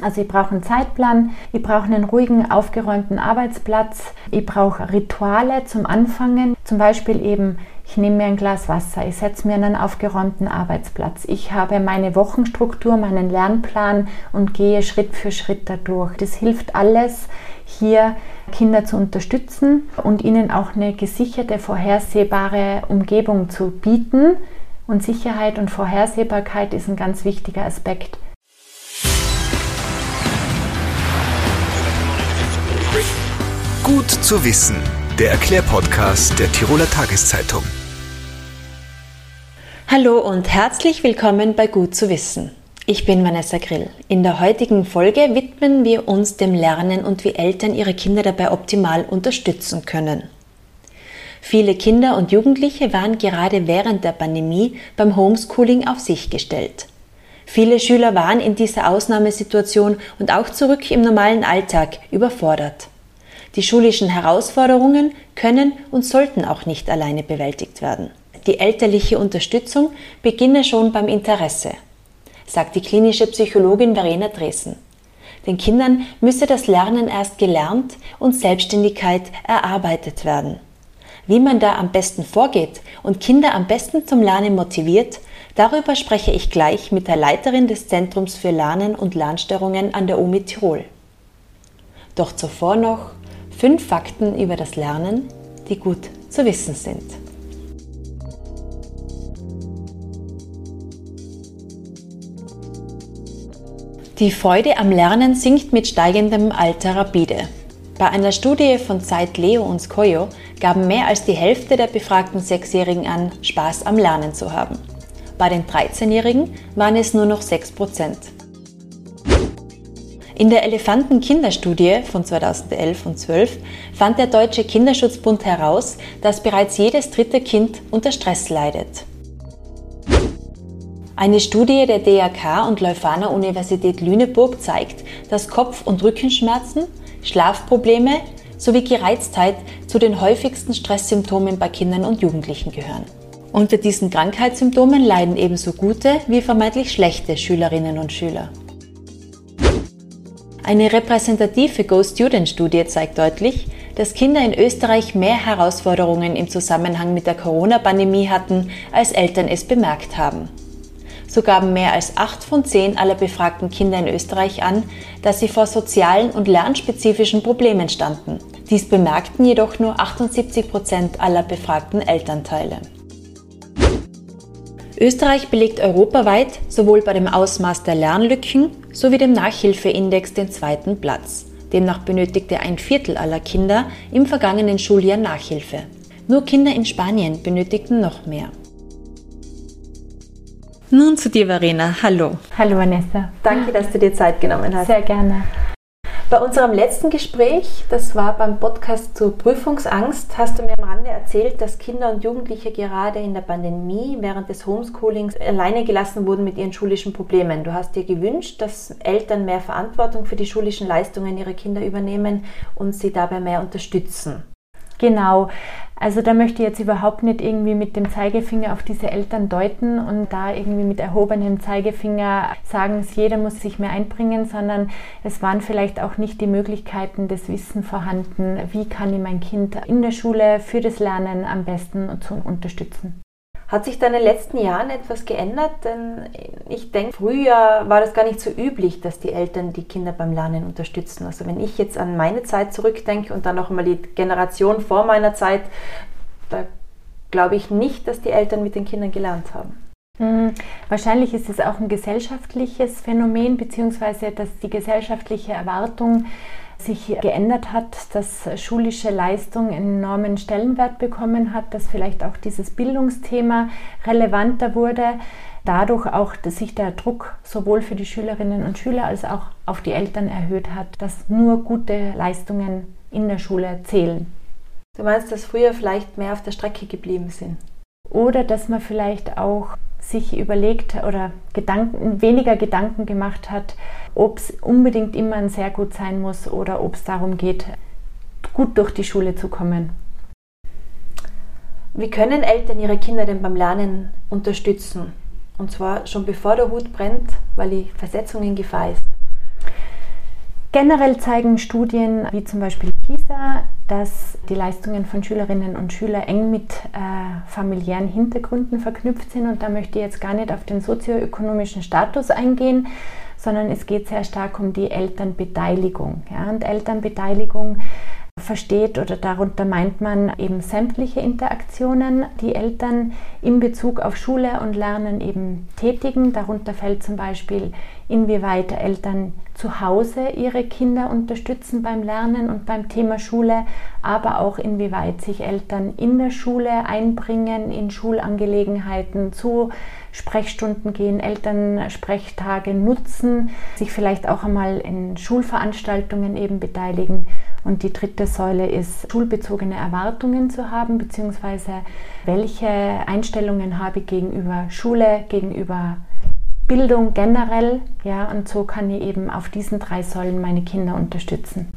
Also ich brauche einen Zeitplan, ich brauche einen ruhigen, aufgeräumten Arbeitsplatz, ich brauche Rituale zum Anfangen, zum Beispiel eben ich nehme mir ein Glas Wasser, ich setze mir einen aufgeräumten Arbeitsplatz. Ich habe meine Wochenstruktur, meinen Lernplan und gehe Schritt für Schritt dadurch. Das hilft alles, hier Kinder zu unterstützen und ihnen auch eine gesicherte, vorhersehbare Umgebung zu bieten. Und Sicherheit und Vorhersehbarkeit ist ein ganz wichtiger Aspekt. Zu wissen der Erklärpodcast der Tiroler Tageszeitung. Hallo und herzlich willkommen bei Gut zu wissen. Ich bin Vanessa Grill. In der heutigen Folge widmen wir uns dem Lernen und wie Eltern ihre Kinder dabei optimal unterstützen können. Viele Kinder und Jugendliche waren gerade während der Pandemie beim Homeschooling auf sich gestellt. Viele Schüler waren in dieser Ausnahmesituation und auch zurück im normalen Alltag überfordert. Die schulischen Herausforderungen können und sollten auch nicht alleine bewältigt werden. Die elterliche Unterstützung beginne schon beim Interesse, sagt die klinische Psychologin Verena Dresen. Den Kindern müsse das Lernen erst gelernt und Selbstständigkeit erarbeitet werden. Wie man da am besten vorgeht und Kinder am besten zum Lernen motiviert, darüber spreche ich gleich mit der Leiterin des Zentrums für Lernen und Lernstörungen an der UMI Tirol. Doch zuvor noch Fünf Fakten über das Lernen, die gut zu wissen sind. Die Freude am Lernen sinkt mit steigendem Alter rapide. Bei einer Studie von Zeit Leo und Skoyo gaben mehr als die Hälfte der befragten Sechsjährigen an, Spaß am Lernen zu haben. Bei den 13-Jährigen waren es nur noch 6 Prozent. In der Elefanten-Kinderstudie von 2011 und 12 fand der Deutsche Kinderschutzbund heraus, dass bereits jedes dritte Kind unter Stress leidet. Eine Studie der DAK und Leuphana Universität Lüneburg zeigt, dass Kopf- und Rückenschmerzen, Schlafprobleme sowie Gereiztheit zu den häufigsten Stresssymptomen bei Kindern und Jugendlichen gehören. Unter diesen Krankheitssymptomen leiden ebenso gute wie vermeintlich schlechte Schülerinnen und Schüler. Eine repräsentative Go-Student-Studie zeigt deutlich, dass Kinder in Österreich mehr Herausforderungen im Zusammenhang mit der Corona-Pandemie hatten, als Eltern es bemerkt haben. So gaben mehr als acht von zehn aller befragten Kinder in Österreich an, dass sie vor sozialen und lernspezifischen Problemen standen. Dies bemerkten jedoch nur 78 Prozent aller befragten Elternteile. Österreich belegt europaweit sowohl bei dem Ausmaß der Lernlücken sowie dem Nachhilfeindex den zweiten Platz. Demnach benötigte ein Viertel aller Kinder im vergangenen Schuljahr Nachhilfe. Nur Kinder in Spanien benötigten noch mehr. Nun zu dir, Verena. Hallo. Hallo, Vanessa. Danke, dass du dir Zeit genommen hast. Sehr gerne. Bei unserem letzten Gespräch, das war beim Podcast zur Prüfungsangst, hast du mir am Rande erzählt, dass Kinder und Jugendliche gerade in der Pandemie während des Homeschoolings alleine gelassen wurden mit ihren schulischen Problemen. Du hast dir gewünscht, dass Eltern mehr Verantwortung für die schulischen Leistungen ihrer Kinder übernehmen und sie dabei mehr unterstützen. Genau. Also da möchte ich jetzt überhaupt nicht irgendwie mit dem Zeigefinger auf diese Eltern deuten und da irgendwie mit erhobenem Zeigefinger sagen, jeder muss sich mehr einbringen, sondern es waren vielleicht auch nicht die Möglichkeiten des Wissen vorhanden, wie kann ich mein Kind in der Schule für das Lernen am besten unterstützen. Hat sich da in den letzten Jahren etwas geändert? Denn ich denke, früher war das gar nicht so üblich, dass die Eltern die Kinder beim Lernen unterstützen. Also wenn ich jetzt an meine Zeit zurückdenke und dann noch mal die Generation vor meiner Zeit, da glaube ich nicht, dass die Eltern mit den Kindern gelernt haben. Mhm. Wahrscheinlich ist es auch ein gesellschaftliches Phänomen, beziehungsweise dass die gesellschaftliche Erwartung sich geändert hat, dass schulische Leistung einen enormen Stellenwert bekommen hat, dass vielleicht auch dieses Bildungsthema relevanter wurde, dadurch auch, dass sich der Druck sowohl für die Schülerinnen und Schüler als auch auf die Eltern erhöht hat, dass nur gute Leistungen in der Schule zählen. Du meinst, dass früher vielleicht mehr auf der Strecke geblieben sind? Oder dass man vielleicht auch sich überlegt oder Gedanken, weniger Gedanken gemacht hat, ob es unbedingt immer ein sehr gut sein muss oder ob es darum geht, gut durch die Schule zu kommen. Wie können Eltern ihre Kinder denn beim Lernen unterstützen? Und zwar schon bevor der Hut brennt, weil die Versetzung in Gefahr ist. Generell zeigen Studien wie zum Beispiel PISA, dass die Leistungen von Schülerinnen und Schülern eng mit äh, familiären Hintergründen verknüpft sind. Und da möchte ich jetzt gar nicht auf den sozioökonomischen Status eingehen, sondern es geht sehr stark um die Elternbeteiligung. Ja? Und Elternbeteiligung versteht oder darunter meint man eben sämtliche Interaktionen, die Eltern in Bezug auf Schule und Lernen eben tätigen. Darunter fällt zum Beispiel, inwieweit Eltern zu Hause ihre Kinder unterstützen beim Lernen und beim Thema Schule, aber auch inwieweit sich Eltern in der Schule einbringen, in Schulangelegenheiten zu Sprechstunden gehen, Elternsprechtage nutzen, sich vielleicht auch einmal in Schulveranstaltungen eben beteiligen. Und die dritte Säule ist, schulbezogene Erwartungen zu haben, beziehungsweise welche Einstellungen habe ich gegenüber Schule, gegenüber Bildung generell. Ja, und so kann ich eben auf diesen drei Säulen meine Kinder unterstützen.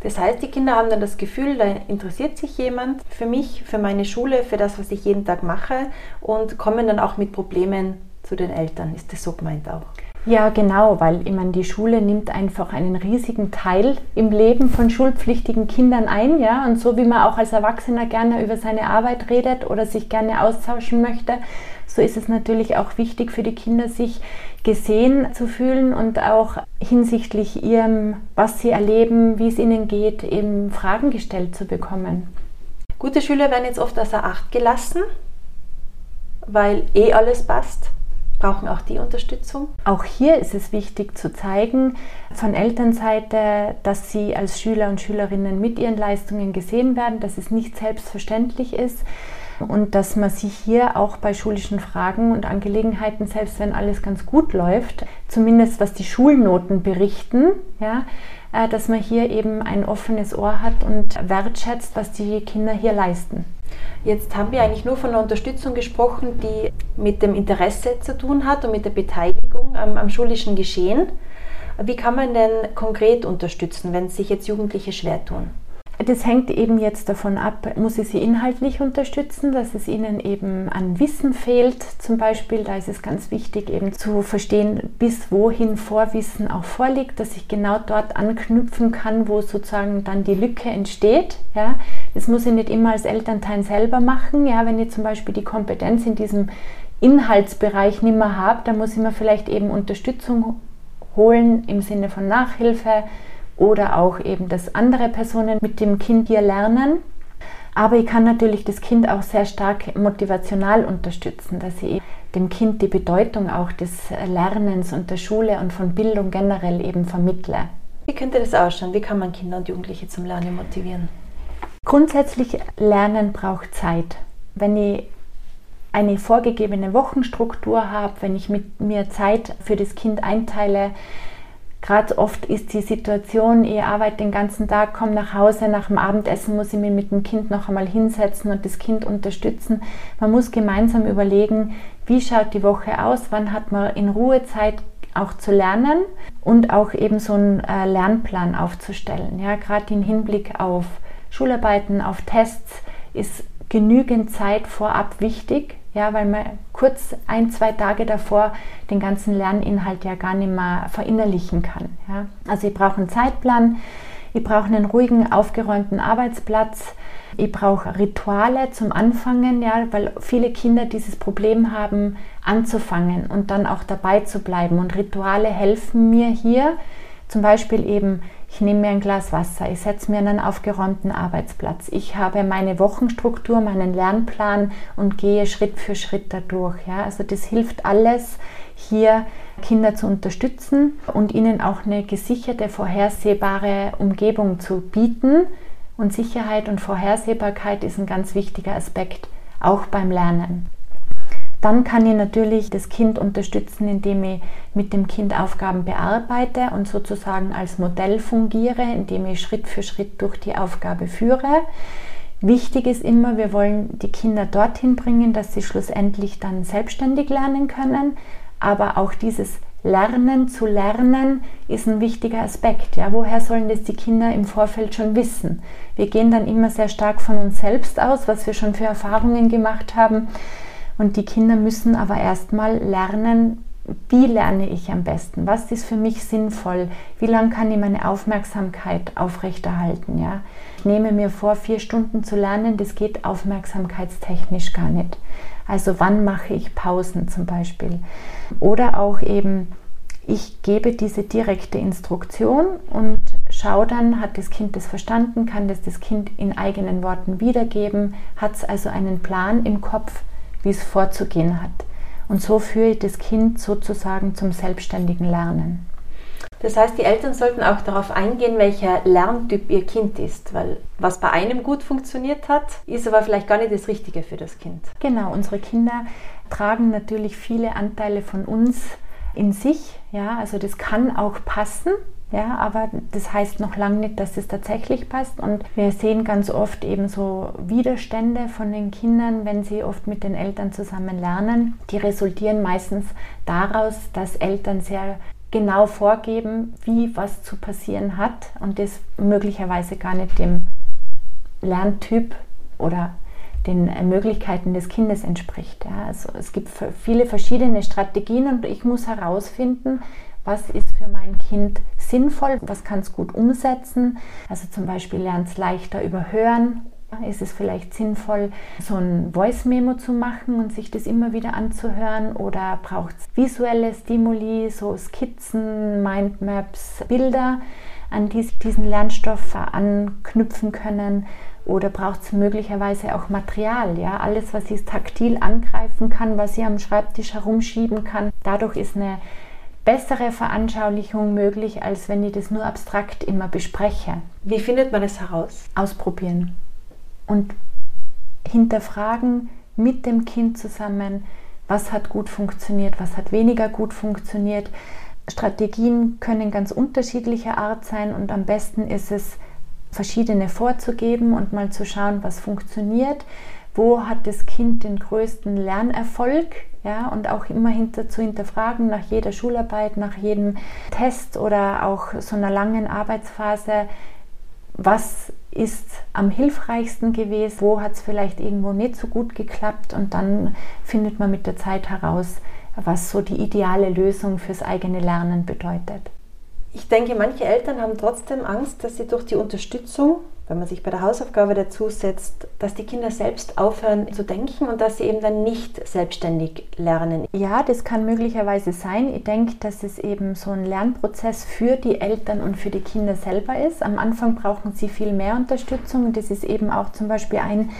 Das heißt, die Kinder haben dann das Gefühl, da interessiert sich jemand für mich, für meine Schule, für das, was ich jeden Tag mache und kommen dann auch mit Problemen zu den Eltern. Ist das so gemeint auch? Ja, genau, weil ich meine, die Schule nimmt einfach einen riesigen Teil im Leben von schulpflichtigen Kindern ein, ja, und so wie man auch als Erwachsener gerne über seine Arbeit redet oder sich gerne austauschen möchte, so ist es natürlich auch wichtig für die Kinder, sich gesehen zu fühlen und auch hinsichtlich ihrem, was sie erleben, wie es ihnen geht, eben Fragen gestellt zu bekommen. Gute Schüler werden jetzt oft außer Acht gelassen, weil eh alles passt brauchen auch die Unterstützung? Auch hier ist es wichtig zu zeigen von Elternseite, dass sie als Schüler und Schülerinnen mit ihren Leistungen gesehen werden, dass es nicht selbstverständlich ist und dass man sich hier auch bei schulischen Fragen und Angelegenheiten, selbst wenn alles ganz gut läuft, zumindest was die Schulnoten berichten, ja, äh, dass man hier eben ein offenes Ohr hat und wertschätzt, was die Kinder hier leisten. Jetzt haben wir eigentlich nur von der Unterstützung gesprochen, die mit dem Interesse zu tun hat und mit der Beteiligung am, am schulischen Geschehen. Wie kann man denn konkret unterstützen, wenn sich jetzt Jugendliche schwer tun? Das hängt eben jetzt davon ab, muss ich sie inhaltlich unterstützen, dass es ihnen eben an Wissen fehlt. Zum Beispiel, da ist es ganz wichtig, eben zu verstehen, bis wohin Vorwissen auch vorliegt, dass ich genau dort anknüpfen kann, wo sozusagen dann die Lücke entsteht. Ja, das muss ich nicht immer als Elternteil selber machen. Ja, wenn ich zum Beispiel die Kompetenz in diesem Inhaltsbereich nicht mehr habe, dann muss ich mir vielleicht eben Unterstützung holen im Sinne von Nachhilfe oder auch eben, dass andere Personen mit dem Kind hier lernen. Aber ich kann natürlich das Kind auch sehr stark motivational unterstützen, dass ich dem Kind die Bedeutung auch des Lernens und der Schule und von Bildung generell eben vermittle. Wie könnte das ausschauen? Wie kann man Kinder und Jugendliche zum Lernen motivieren? Grundsätzlich Lernen braucht Zeit. Wenn ich eine vorgegebene Wochenstruktur habe, wenn ich mit mir Zeit für das Kind einteile, Gerade oft ist die Situation, ich arbeite den ganzen Tag, komme nach Hause, nach dem Abendessen muss ich mich mit dem Kind noch einmal hinsetzen und das Kind unterstützen. Man muss gemeinsam überlegen, wie schaut die Woche aus, wann hat man in Ruhe Zeit auch zu lernen und auch eben so einen äh, Lernplan aufzustellen. Ja, gerade im Hinblick auf Schularbeiten, auf Tests ist genügend Zeit vorab wichtig, ja, weil man kurz ein, zwei Tage davor den ganzen Lerninhalt ja gar nicht mehr verinnerlichen kann. Ja. Also ich brauche einen Zeitplan, ich brauche einen ruhigen, aufgeräumten Arbeitsplatz, ich brauche Rituale zum Anfangen, ja, weil viele Kinder dieses Problem haben, anzufangen und dann auch dabei zu bleiben. Und Rituale helfen mir hier, zum Beispiel eben ich nehme mir ein Glas Wasser, ich setze mir einen aufgeräumten Arbeitsplatz. Ich habe meine Wochenstruktur, meinen Lernplan und gehe Schritt für Schritt dadurch. Ja? Also das hilft alles, hier Kinder zu unterstützen und ihnen auch eine gesicherte, vorhersehbare Umgebung zu bieten. Und Sicherheit und Vorhersehbarkeit ist ein ganz wichtiger Aspekt, auch beim Lernen. Dann kann ich natürlich das Kind unterstützen, indem ich mit dem Kind Aufgaben bearbeite und sozusagen als Modell fungiere, indem ich Schritt für Schritt durch die Aufgabe führe. Wichtig ist immer, wir wollen die Kinder dorthin bringen, dass sie schlussendlich dann selbstständig lernen können. Aber auch dieses Lernen zu lernen ist ein wichtiger Aspekt. Ja, woher sollen das die Kinder im Vorfeld schon wissen? Wir gehen dann immer sehr stark von uns selbst aus, was wir schon für Erfahrungen gemacht haben. Und die Kinder müssen aber erstmal lernen, wie lerne ich am besten? Was ist für mich sinnvoll? Wie lange kann ich meine Aufmerksamkeit aufrechterhalten? Ja? Ich nehme mir vor, vier Stunden zu lernen, das geht aufmerksamkeitstechnisch gar nicht. Also wann mache ich Pausen zum Beispiel? Oder auch eben, ich gebe diese direkte Instruktion und schaue dann, hat das Kind das verstanden, kann das das Kind in eigenen Worten wiedergeben, hat es also einen Plan im Kopf, wie es vorzugehen hat. Und so führe ich das Kind sozusagen zum selbstständigen Lernen. Das heißt, die Eltern sollten auch darauf eingehen, welcher Lerntyp ihr Kind ist, weil was bei einem gut funktioniert hat, ist aber vielleicht gar nicht das Richtige für das Kind. Genau, unsere Kinder tragen natürlich viele Anteile von uns in sich, ja, also das kann auch passen, ja, aber das heißt noch lange nicht, dass es tatsächlich passt. Und wir sehen ganz oft eben so Widerstände von den Kindern, wenn sie oft mit den Eltern zusammen lernen. Die resultieren meistens daraus, dass Eltern sehr genau vorgeben, wie was zu passieren hat und das möglicherweise gar nicht dem Lerntyp oder den Möglichkeiten des Kindes entspricht. Ja, also es gibt viele verschiedene Strategien und ich muss herausfinden, was ist für mein Kind sinnvoll, was kann es gut umsetzen. Also zum Beispiel lernt es leichter überhören. Ist es vielleicht sinnvoll, so ein Voice-Memo zu machen und sich das immer wieder anzuhören? Oder braucht es visuelle Stimuli, so Skizzen, Mindmaps, Bilder, an die diesen Lernstoff anknüpfen können? Oder braucht es möglicherweise auch Material? Ja? Alles, was ich taktil angreifen kann, was ich am Schreibtisch herumschieben kann. Dadurch ist eine bessere Veranschaulichung möglich, als wenn ich das nur abstrakt immer bespreche. Wie findet man das heraus? Ausprobieren und hinterfragen mit dem Kind zusammen, was hat gut funktioniert, was hat weniger gut funktioniert. Strategien können ganz unterschiedlicher Art sein und am besten ist es, verschiedene vorzugeben und mal zu schauen, was funktioniert, wo hat das Kind den größten Lernerfolg? Ja, und auch immer hinter, zu hinterfragen nach jeder Schularbeit, nach jedem Test oder auch so einer langen Arbeitsphase, was ist am hilfreichsten gewesen, wo hat es vielleicht irgendwo nicht so gut geklappt? Und dann findet man mit der Zeit heraus, was so die ideale Lösung fürs eigene Lernen bedeutet. Ich denke, manche Eltern haben trotzdem Angst, dass sie durch die Unterstützung wenn man sich bei der Hausaufgabe dazu setzt, dass die Kinder selbst aufhören zu denken und dass sie eben dann nicht selbstständig lernen. Ja, das kann möglicherweise sein. Ich denke, dass es eben so ein Lernprozess für die Eltern und für die Kinder selber ist. Am Anfang brauchen sie viel mehr Unterstützung und das ist eben auch zum Beispiel ein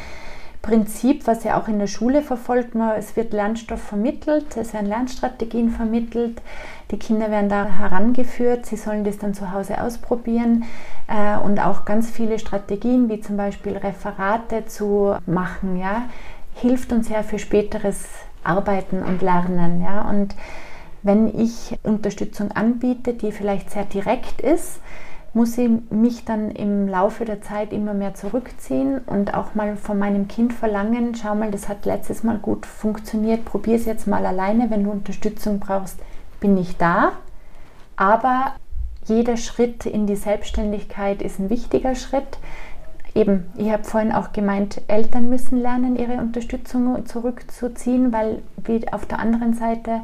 Prinzip, was ja auch in der Schule verfolgt. es wird Lernstoff vermittelt, es werden Lernstrategien vermittelt. Die Kinder werden da herangeführt, sie sollen das dann zu Hause ausprobieren äh, und auch ganz viele Strategien, wie zum Beispiel Referate zu machen, ja, hilft uns ja für späteres Arbeiten und Lernen. Ja. Und wenn ich Unterstützung anbiete, die vielleicht sehr direkt ist, muss ich mich dann im Laufe der Zeit immer mehr zurückziehen und auch mal von meinem Kind verlangen, schau mal, das hat letztes Mal gut funktioniert, probier es jetzt mal alleine, wenn du Unterstützung brauchst, bin ich da. Aber jeder Schritt in die Selbstständigkeit ist ein wichtiger Schritt. Eben, ich habe vorhin auch gemeint, Eltern müssen lernen, ihre Unterstützung zurückzuziehen, weil auf der anderen Seite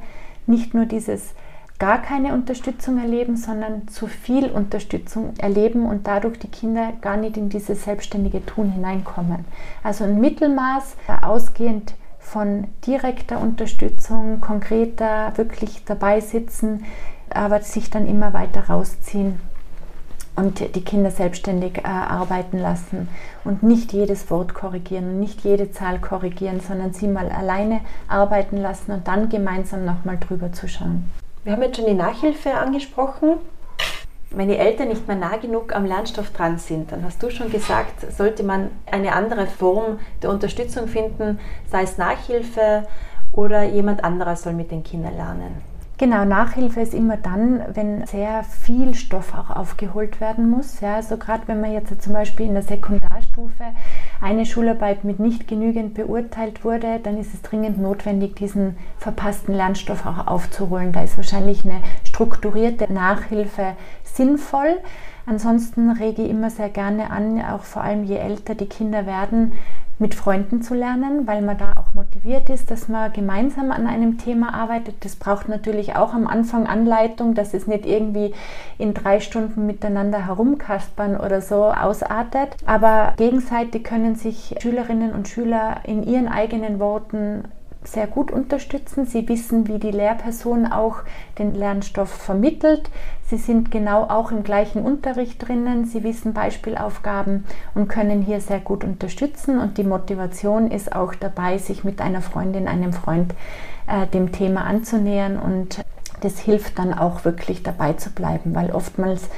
nicht nur dieses gar keine Unterstützung erleben, sondern zu viel Unterstützung erleben und dadurch die Kinder gar nicht in dieses selbstständige Tun hineinkommen. Also ein Mittelmaß, ausgehend von direkter Unterstützung, konkreter, wirklich dabei sitzen, aber sich dann immer weiter rausziehen und die Kinder selbstständig äh, arbeiten lassen und nicht jedes Wort korrigieren und nicht jede Zahl korrigieren, sondern sie mal alleine arbeiten lassen und dann gemeinsam nochmal drüber zu schauen. Wir haben jetzt schon die Nachhilfe angesprochen. Wenn die Eltern nicht mehr nah genug am Lernstoff dran sind, dann hast du schon gesagt, sollte man eine andere Form der Unterstützung finden, sei es Nachhilfe oder jemand anderer soll mit den Kindern lernen. Genau, Nachhilfe ist immer dann, wenn sehr viel Stoff auch aufgeholt werden muss. Ja, also gerade wenn man jetzt zum Beispiel in der Sekundarstufe eine Schularbeit mit nicht genügend beurteilt wurde, dann ist es dringend notwendig, diesen verpassten Lernstoff auch aufzuholen. Da ist wahrscheinlich eine strukturierte Nachhilfe sinnvoll. Ansonsten rege ich immer sehr gerne an, auch vor allem je älter die Kinder werden, mit Freunden zu lernen, weil man da auch motiviert ist, dass man gemeinsam an einem Thema arbeitet. Das braucht natürlich auch am Anfang Anleitung, dass es nicht irgendwie in drei Stunden miteinander herumkaspern oder so ausartet. Aber gegenseitig können sich Schülerinnen und Schüler in ihren eigenen Worten sehr gut unterstützen. Sie wissen, wie die Lehrperson auch den Lernstoff vermittelt. Sie sind genau auch im gleichen Unterricht drinnen. Sie wissen Beispielaufgaben und können hier sehr gut unterstützen. Und die Motivation ist auch dabei, sich mit einer Freundin, einem Freund äh, dem Thema anzunähern. Und das hilft dann auch wirklich dabei zu bleiben, weil oftmals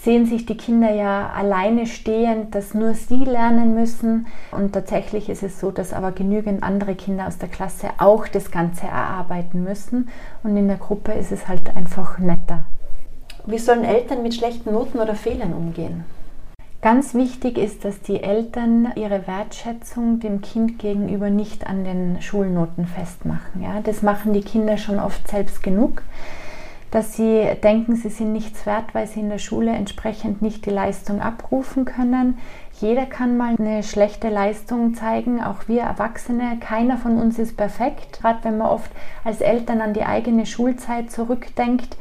sehen sich die Kinder ja alleine stehend, dass nur sie lernen müssen. Und tatsächlich ist es so, dass aber genügend andere Kinder aus der Klasse auch das Ganze erarbeiten müssen. Und in der Gruppe ist es halt einfach netter. Wie sollen Eltern mit schlechten Noten oder Fehlern umgehen? Ganz wichtig ist, dass die Eltern ihre Wertschätzung dem Kind gegenüber nicht an den Schulnoten festmachen. Ja? Das machen die Kinder schon oft selbst genug dass sie denken, sie sind nichts wert, weil sie in der Schule entsprechend nicht die Leistung abrufen können. Jeder kann mal eine schlechte Leistung zeigen, auch wir Erwachsene. Keiner von uns ist perfekt. Gerade wenn man oft als Eltern an die eigene Schulzeit zurückdenkt,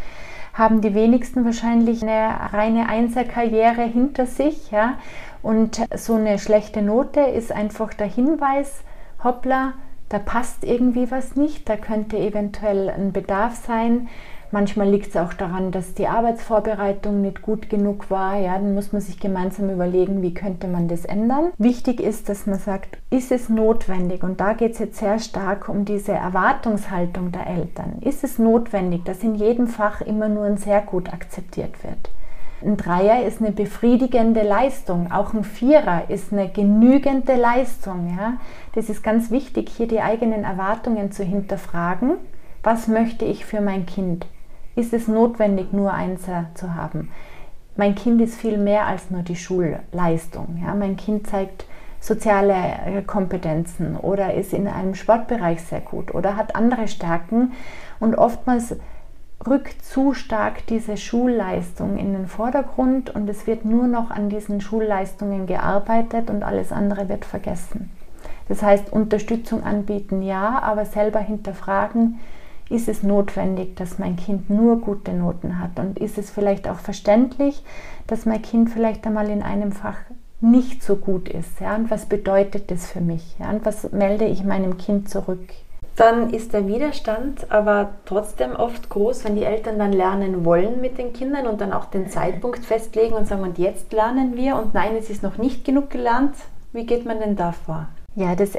haben die wenigsten wahrscheinlich eine reine Einserkarriere hinter sich. Ja? Und so eine schlechte Note ist einfach der Hinweis, hoppla, da passt irgendwie was nicht, da könnte eventuell ein Bedarf sein, Manchmal liegt es auch daran, dass die Arbeitsvorbereitung nicht gut genug war. Ja, dann muss man sich gemeinsam überlegen, wie könnte man das ändern. Wichtig ist, dass man sagt, ist es notwendig? Und da geht es jetzt sehr stark um diese Erwartungshaltung der Eltern. Ist es notwendig, dass in jedem Fach immer nur ein sehr gut akzeptiert wird? Ein Dreier ist eine befriedigende Leistung, auch ein Vierer ist eine genügende Leistung. Ja? Das ist ganz wichtig, hier die eigenen Erwartungen zu hinterfragen. Was möchte ich für mein Kind? Ist es notwendig, nur Einser zu haben. Mein Kind ist viel mehr als nur die Schulleistung. Ja? Mein Kind zeigt soziale äh, Kompetenzen oder ist in einem Sportbereich sehr gut oder hat andere Stärken und oftmals rückt zu stark diese Schulleistung in den Vordergrund und es wird nur noch an diesen Schulleistungen gearbeitet und alles andere wird vergessen. Das heißt, Unterstützung anbieten ja, aber selber hinterfragen, ist es notwendig, dass mein Kind nur gute Noten hat? Und ist es vielleicht auch verständlich, dass mein Kind vielleicht einmal in einem Fach nicht so gut ist? Ja? Und was bedeutet das für mich? Ja? Und was melde ich meinem Kind zurück? Dann ist der Widerstand aber trotzdem oft groß, wenn die Eltern dann lernen wollen mit den Kindern und dann auch den Zeitpunkt festlegen und sagen, und jetzt lernen wir und nein, es ist noch nicht genug gelernt. Wie geht man denn da vor? Ja, das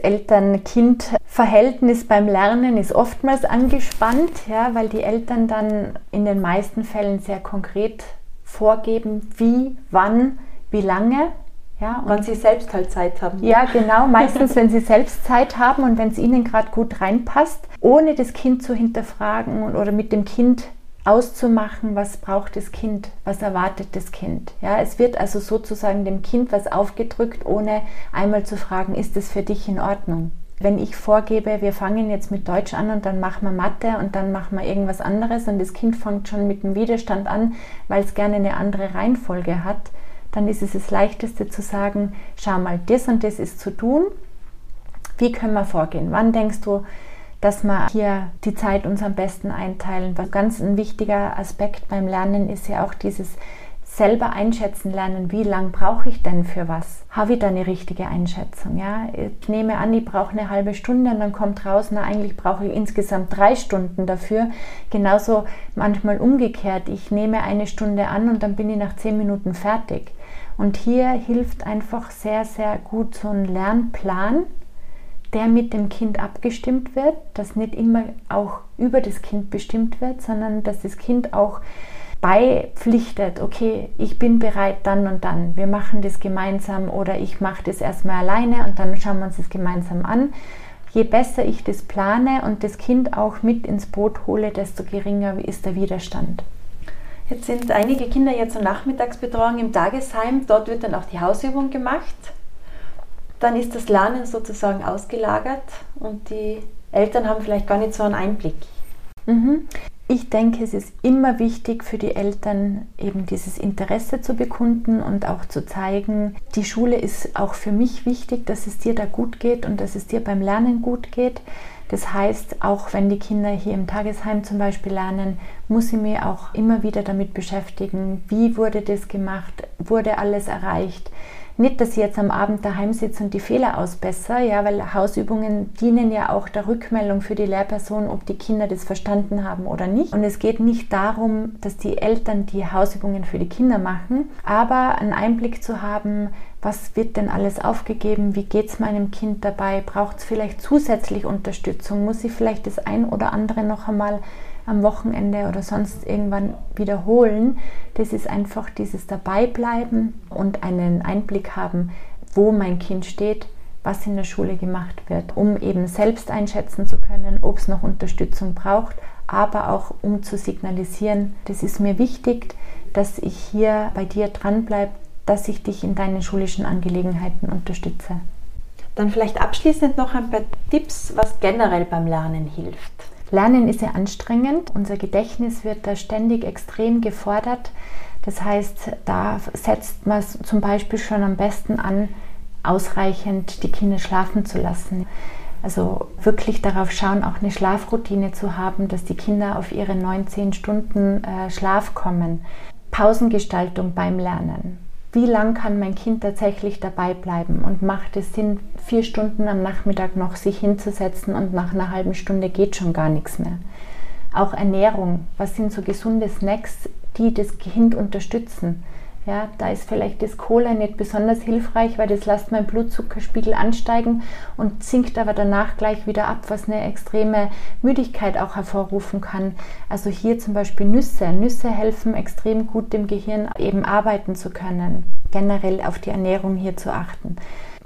Eltern-Kind-Verhältnis beim Lernen ist oftmals angespannt, ja, weil die Eltern dann in den meisten Fällen sehr konkret vorgeben, wie, wann, wie lange. Ja, und wann sie selbst halt Zeit haben. Ja, genau. Meistens, wenn sie selbst Zeit haben und wenn es ihnen gerade gut reinpasst, ohne das Kind zu hinterfragen oder mit dem Kind auszumachen, was braucht das Kind, was erwartet das Kind. Ja, es wird also sozusagen dem Kind was aufgedrückt, ohne einmal zu fragen, ist es für dich in Ordnung? Wenn ich vorgebe, wir fangen jetzt mit Deutsch an und dann machen wir Mathe und dann machen wir irgendwas anderes und das Kind fängt schon mit dem Widerstand an, weil es gerne eine andere Reihenfolge hat, dann ist es das Leichteste zu sagen, schau mal, das und das ist zu tun. Wie können wir vorgehen? Wann denkst du, dass wir hier die Zeit uns am besten einteilen. Was ganz ein wichtiger Aspekt beim Lernen ist ja auch dieses selber einschätzen lernen, wie lange brauche ich denn für was? Habe ich da eine richtige Einschätzung? Ja? Ich nehme an, ich brauche eine halbe Stunde und dann kommt raus, na eigentlich brauche ich insgesamt drei Stunden dafür. Genauso manchmal umgekehrt, ich nehme eine Stunde an und dann bin ich nach zehn Minuten fertig. Und hier hilft einfach sehr, sehr gut so ein Lernplan, der mit dem Kind abgestimmt wird, dass nicht immer auch über das Kind bestimmt wird, sondern dass das Kind auch beipflichtet, okay, ich bin bereit dann und dann, wir machen das gemeinsam oder ich mache das erstmal alleine und dann schauen wir uns das gemeinsam an. Je besser ich das plane und das Kind auch mit ins Boot hole, desto geringer ist der Widerstand. Jetzt sind einige Kinder ja zur Nachmittagsbetreuung im Tagesheim. Dort wird dann auch die Hausübung gemacht dann ist das Lernen sozusagen ausgelagert und die Eltern haben vielleicht gar nicht so einen Einblick. Mhm. Ich denke, es ist immer wichtig für die Eltern, eben dieses Interesse zu bekunden und auch zu zeigen, die Schule ist auch für mich wichtig, dass es dir da gut geht und dass es dir beim Lernen gut geht. Das heißt, auch wenn die Kinder hier im Tagesheim zum Beispiel lernen, muss ich mich auch immer wieder damit beschäftigen, wie wurde das gemacht, wurde alles erreicht, nicht, dass ich jetzt am Abend daheim sitze und die Fehler ausbessere, ja, weil Hausübungen dienen ja auch der Rückmeldung für die Lehrperson, ob die Kinder das verstanden haben oder nicht. Und es geht nicht darum, dass die Eltern die Hausübungen für die Kinder machen, aber einen Einblick zu haben, was wird denn alles aufgegeben, wie geht es meinem Kind dabei, braucht es vielleicht zusätzlich Unterstützung, muss ich vielleicht das ein oder andere noch einmal am Wochenende oder sonst irgendwann wiederholen. Das ist einfach dieses Dabeibleiben und einen Einblick haben, wo mein Kind steht, was in der Schule gemacht wird, um eben selbst einschätzen zu können, ob es noch Unterstützung braucht, aber auch um zu signalisieren, das ist mir wichtig, dass ich hier bei dir dranbleibe, dass ich dich in deinen schulischen Angelegenheiten unterstütze. Dann vielleicht abschließend noch ein paar Tipps, was generell beim Lernen hilft. Lernen ist sehr anstrengend. Unser Gedächtnis wird da ständig extrem gefordert. Das heißt, da setzt man zum Beispiel schon am besten an, ausreichend die Kinder schlafen zu lassen. Also wirklich darauf schauen, auch eine Schlafroutine zu haben, dass die Kinder auf ihre 19 Stunden äh, Schlaf kommen. Pausengestaltung beim Lernen wie lang kann mein Kind tatsächlich dabei bleiben und macht es Sinn, vier Stunden am Nachmittag noch sich hinzusetzen und nach einer halben Stunde geht schon gar nichts mehr. Auch Ernährung, was sind so gesunde Snacks, die das Kind unterstützen? Ja, da ist vielleicht das Cola nicht besonders hilfreich, weil das lässt meinen Blutzuckerspiegel ansteigen und sinkt aber danach gleich wieder ab, was eine extreme Müdigkeit auch hervorrufen kann. Also hier zum Beispiel Nüsse. Nüsse helfen extrem gut dem Gehirn eben arbeiten zu können. Generell auf die Ernährung hier zu achten.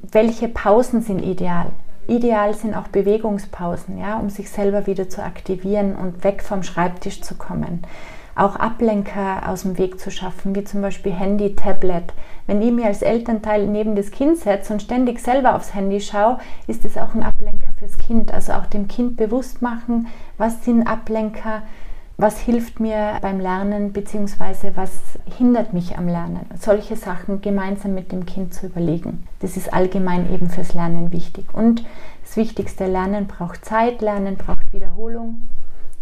Welche Pausen sind ideal? Ideal sind auch Bewegungspausen, ja, um sich selber wieder zu aktivieren und weg vom Schreibtisch zu kommen auch Ablenker aus dem Weg zu schaffen, wie zum Beispiel Handy, Tablet. Wenn ich mir als Elternteil neben das Kind setze und ständig selber aufs Handy schaue, ist es auch ein Ablenker fürs Kind. Also auch dem Kind bewusst machen, was sind Ablenker, was hilft mir beim Lernen, beziehungsweise was hindert mich am Lernen. Solche Sachen gemeinsam mit dem Kind zu überlegen. Das ist allgemein eben fürs Lernen wichtig. Und das Wichtigste, Lernen braucht Zeit, Lernen braucht Wiederholung.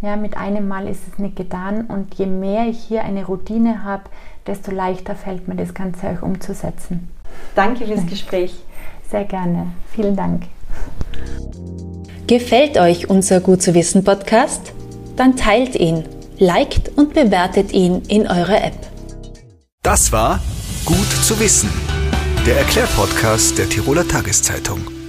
Ja, mit einem Mal ist es nicht getan und je mehr ich hier eine Routine habe, desto leichter fällt mir das Ganze auch umzusetzen. Danke fürs Gespräch. Sehr gerne. Vielen Dank. Gefällt euch unser Gut zu wissen Podcast? Dann teilt ihn, liked und bewertet ihn in eurer App. Das war Gut zu wissen, der Erklärpodcast der Tiroler Tageszeitung.